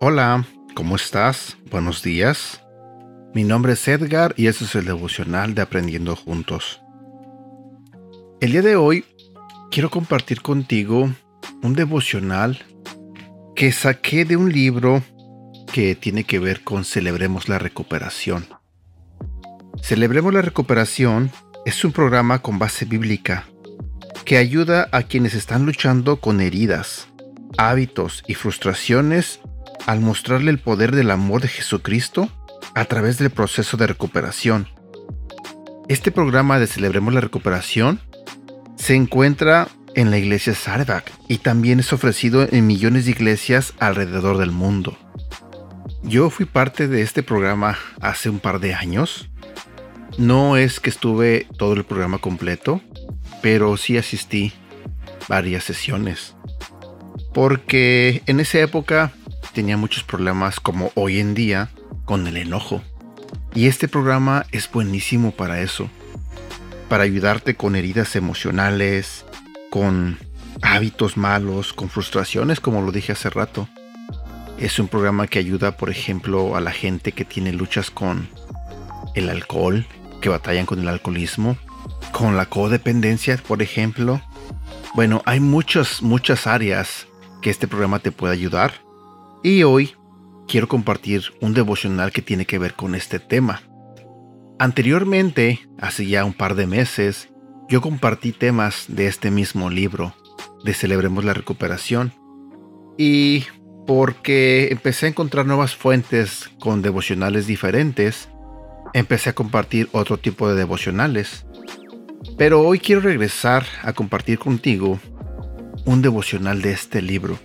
Hola, ¿cómo estás? Buenos días. Mi nombre es Edgar y este es el devocional de Aprendiendo Juntos. El día de hoy quiero compartir contigo un devocional que saqué de un libro que tiene que ver con Celebremos la Recuperación. Celebremos la Recuperación es un programa con base bíblica que ayuda a quienes están luchando con heridas, hábitos y frustraciones al mostrarle el poder del amor de Jesucristo a través del proceso de recuperación. Este programa de Celebremos la Recuperación se encuentra en la iglesia Sarebak y también es ofrecido en millones de iglesias alrededor del mundo. Yo fui parte de este programa hace un par de años. No es que estuve todo el programa completo, pero sí asistí varias sesiones. Porque en esa época tenía muchos problemas como hoy en día con el enojo. Y este programa es buenísimo para eso. Para ayudarte con heridas emocionales, con hábitos malos, con frustraciones, como lo dije hace rato. Es un programa que ayuda, por ejemplo, a la gente que tiene luchas con el alcohol, que batallan con el alcoholismo, con la codependencia, por ejemplo. Bueno, hay muchas, muchas áreas que este programa te puede ayudar. Y hoy quiero compartir un devocional que tiene que ver con este tema. Anteriormente, hace ya un par de meses, yo compartí temas de este mismo libro, de Celebremos la Recuperación, y porque empecé a encontrar nuevas fuentes con devocionales diferentes, empecé a compartir otro tipo de devocionales. Pero hoy quiero regresar a compartir contigo un devocional de este libro,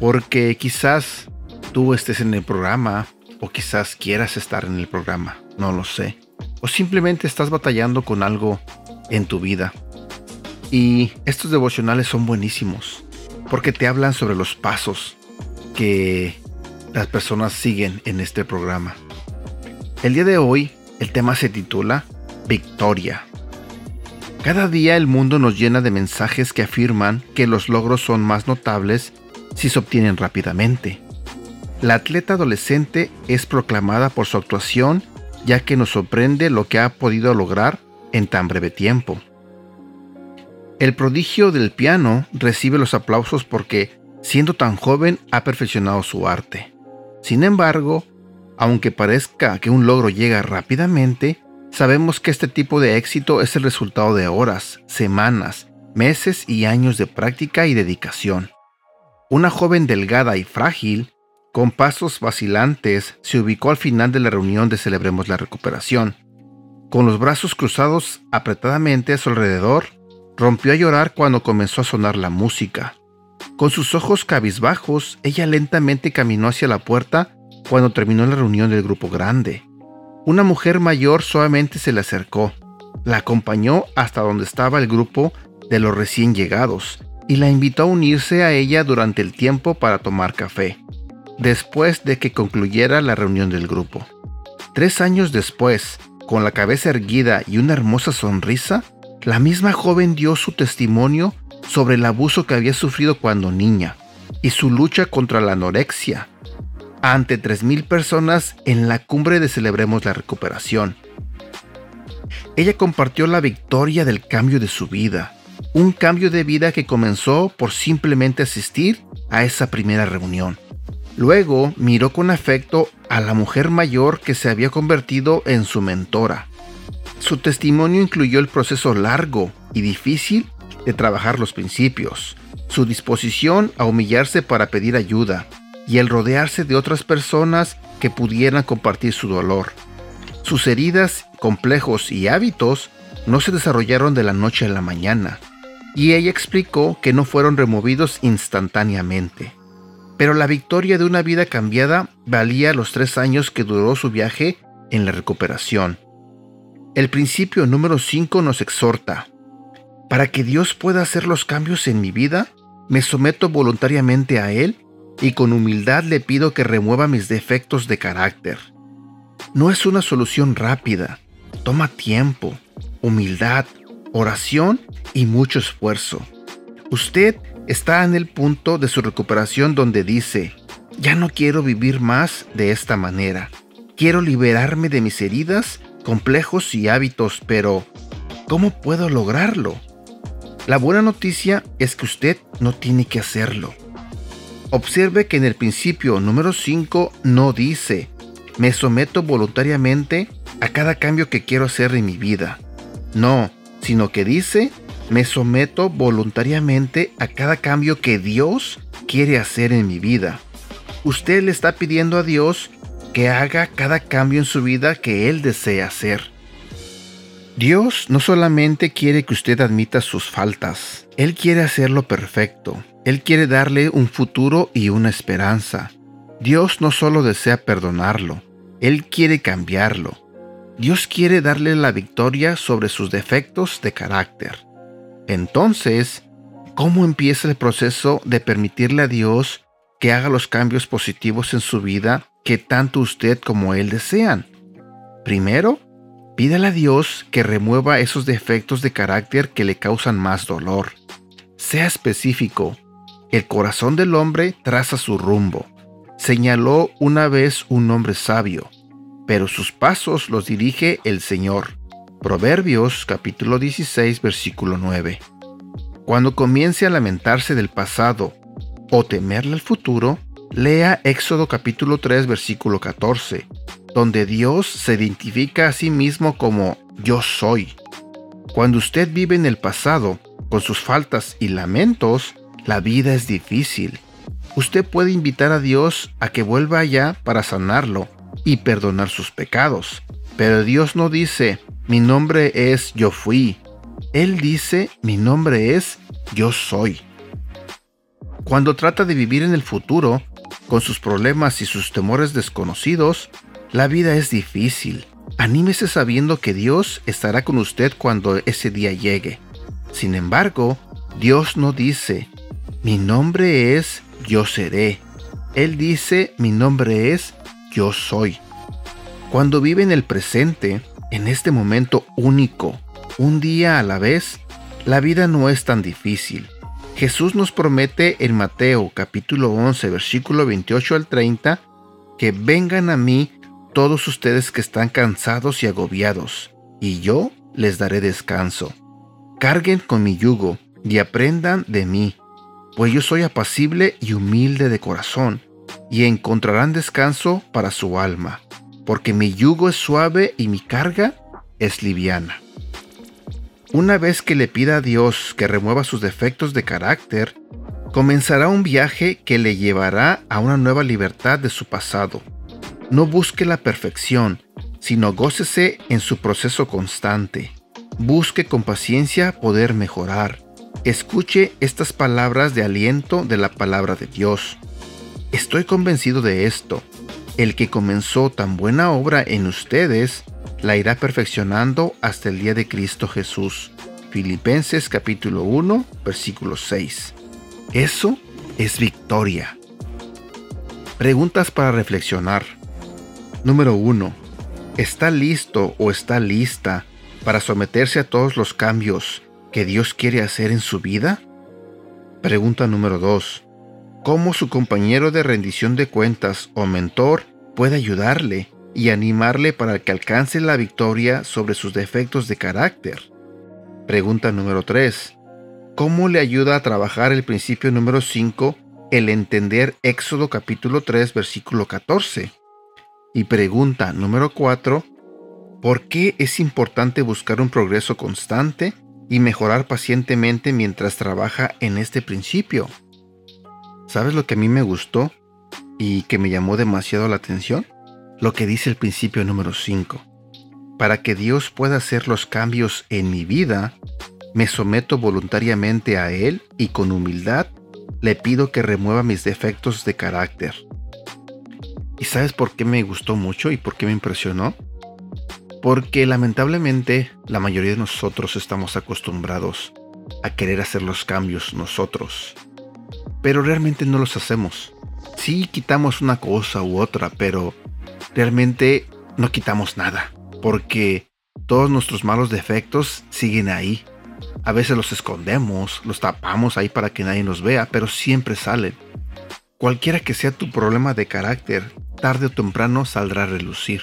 porque quizás tú estés en el programa o quizás quieras estar en el programa, no lo sé. O simplemente estás batallando con algo en tu vida. Y estos devocionales son buenísimos porque te hablan sobre los pasos que las personas siguen en este programa. El día de hoy el tema se titula Victoria. Cada día el mundo nos llena de mensajes que afirman que los logros son más notables si se obtienen rápidamente. La atleta adolescente es proclamada por su actuación ya que nos sorprende lo que ha podido lograr en tan breve tiempo. El prodigio del piano recibe los aplausos porque, siendo tan joven, ha perfeccionado su arte. Sin embargo, aunque parezca que un logro llega rápidamente, sabemos que este tipo de éxito es el resultado de horas, semanas, meses y años de práctica y dedicación. Una joven delgada y frágil, con pasos vacilantes, se ubicó al final de la reunión de Celebremos la Recuperación. Con los brazos cruzados apretadamente a su alrededor, rompió a llorar cuando comenzó a sonar la música. Con sus ojos cabizbajos, ella lentamente caminó hacia la puerta cuando terminó la reunión del grupo grande. Una mujer mayor suavemente se le acercó, la acompañó hasta donde estaba el grupo de los recién llegados y la invitó a unirse a ella durante el tiempo para tomar café, después de que concluyera la reunión del grupo. Tres años después, con la cabeza erguida y una hermosa sonrisa, la misma joven dio su testimonio sobre el abuso que había sufrido cuando niña y su lucha contra la anorexia ante 3.000 personas en la cumbre de Celebremos la Recuperación. Ella compartió la victoria del cambio de su vida, un cambio de vida que comenzó por simplemente asistir a esa primera reunión. Luego miró con afecto a la mujer mayor que se había convertido en su mentora. Su testimonio incluyó el proceso largo y difícil de trabajar los principios, su disposición a humillarse para pedir ayuda y el rodearse de otras personas que pudieran compartir su dolor. Sus heridas, complejos y hábitos no se desarrollaron de la noche a la mañana, y ella explicó que no fueron removidos instantáneamente. Pero la victoria de una vida cambiada valía los tres años que duró su viaje en la recuperación. El principio número 5 nos exhorta, para que Dios pueda hacer los cambios en mi vida, me someto voluntariamente a Él y con humildad le pido que remueva mis defectos de carácter. No es una solución rápida, toma tiempo, humildad, oración y mucho esfuerzo. Usted está en el punto de su recuperación donde dice, ya no quiero vivir más de esta manera. Quiero liberarme de mis heridas, complejos y hábitos, pero ¿cómo puedo lograrlo? La buena noticia es que usted no tiene que hacerlo. Observe que en el principio número 5 no dice, me someto voluntariamente a cada cambio que quiero hacer en mi vida. No, sino que dice, me someto voluntariamente a cada cambio que Dios quiere hacer en mi vida. Usted le está pidiendo a Dios que haga cada cambio en su vida que Él desea hacer. Dios no solamente quiere que usted admita sus faltas, Él quiere hacerlo perfecto. Él quiere darle un futuro y una esperanza. Dios no solo desea perdonarlo, Él quiere cambiarlo. Dios quiere darle la victoria sobre sus defectos de carácter. Entonces, ¿cómo empieza el proceso de permitirle a Dios que haga los cambios positivos en su vida que tanto usted como Él desean? Primero, pídale a Dios que remueva esos defectos de carácter que le causan más dolor. Sea específico. El corazón del hombre traza su rumbo. Señaló una vez un hombre sabio, pero sus pasos los dirige el Señor. Proverbios capítulo 16 versículo 9. Cuando comience a lamentarse del pasado o temerle al futuro, lea Éxodo capítulo 3 versículo 14, donde Dios se identifica a sí mismo como yo soy. Cuando usted vive en el pasado, con sus faltas y lamentos, la vida es difícil. Usted puede invitar a Dios a que vuelva allá para sanarlo y perdonar sus pecados. Pero Dios no dice, mi nombre es yo fui. Él dice, mi nombre es yo soy. Cuando trata de vivir en el futuro, con sus problemas y sus temores desconocidos, la vida es difícil. Anímese sabiendo que Dios estará con usted cuando ese día llegue. Sin embargo, Dios no dice, mi nombre es yo seré. Él dice, mi nombre es yo soy. Cuando vive en el presente, en este momento único, un día a la vez, la vida no es tan difícil. Jesús nos promete en Mateo capítulo 11 versículo 28 al 30 que vengan a mí todos ustedes que están cansados y agobiados, y yo les daré descanso. Carguen con mi yugo y aprendan de mí, pues yo soy apacible y humilde de corazón, y encontrarán descanso para su alma porque mi yugo es suave y mi carga es liviana. Una vez que le pida a Dios que remueva sus defectos de carácter, comenzará un viaje que le llevará a una nueva libertad de su pasado. No busque la perfección, sino gócese en su proceso constante. Busque con paciencia poder mejorar. Escuche estas palabras de aliento de la palabra de Dios. Estoy convencido de esto el que comenzó tan buena obra en ustedes, la irá perfeccionando hasta el día de Cristo Jesús. Filipenses capítulo 1, versículo 6. Eso es victoria. Preguntas para reflexionar. Número 1. ¿Está listo o está lista para someterse a todos los cambios que Dios quiere hacer en su vida? Pregunta número 2 cómo su compañero de rendición de cuentas o mentor puede ayudarle y animarle para que alcance la victoria sobre sus defectos de carácter. Pregunta número 3. ¿Cómo le ayuda a trabajar el principio número 5, el entender Éxodo capítulo 3 versículo 14? Y pregunta número 4. ¿Por qué es importante buscar un progreso constante y mejorar pacientemente mientras trabaja en este principio? ¿Sabes lo que a mí me gustó y que me llamó demasiado la atención? Lo que dice el principio número 5. Para que Dios pueda hacer los cambios en mi vida, me someto voluntariamente a Él y con humildad le pido que remueva mis defectos de carácter. ¿Y sabes por qué me gustó mucho y por qué me impresionó? Porque lamentablemente la mayoría de nosotros estamos acostumbrados a querer hacer los cambios nosotros pero realmente no los hacemos. sí quitamos una cosa u otra, pero realmente no quitamos nada, porque todos nuestros malos defectos siguen ahí. A veces los escondemos, los tapamos ahí para que nadie nos vea, pero siempre salen. Cualquiera que sea tu problema de carácter, tarde o temprano saldrá a relucir.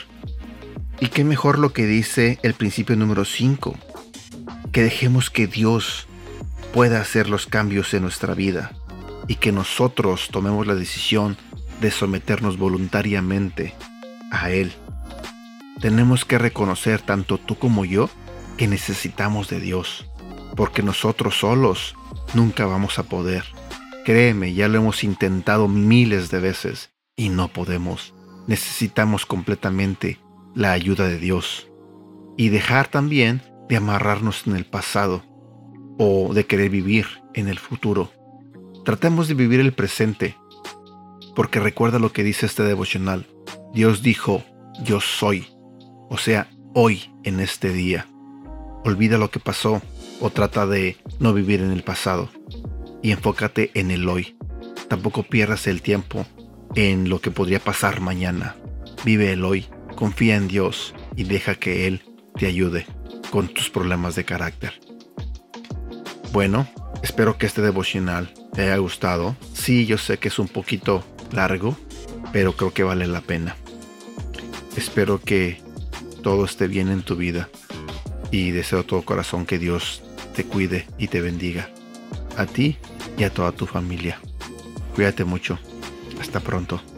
Y qué mejor lo que dice el principio número 5, que dejemos que Dios pueda hacer los cambios en nuestra vida y que nosotros tomemos la decisión de someternos voluntariamente a Él. Tenemos que reconocer tanto tú como yo que necesitamos de Dios, porque nosotros solos nunca vamos a poder. Créeme, ya lo hemos intentado miles de veces y no podemos. Necesitamos completamente la ayuda de Dios y dejar también de amarrarnos en el pasado o de querer vivir en el futuro. Tratemos de vivir el presente, porque recuerda lo que dice este devocional. Dios dijo, yo soy, o sea, hoy en este día. Olvida lo que pasó o trata de no vivir en el pasado y enfócate en el hoy. Tampoco pierdas el tiempo en lo que podría pasar mañana. Vive el hoy confía en Dios y deja que Él te ayude con tus problemas de carácter. Bueno, espero que este devocional te haya gustado. Sí, yo sé que es un poquito largo, pero creo que vale la pena. Espero que todo esté bien en tu vida y deseo todo corazón que Dios te cuide y te bendiga. A ti y a toda tu familia. Cuídate mucho. Hasta pronto.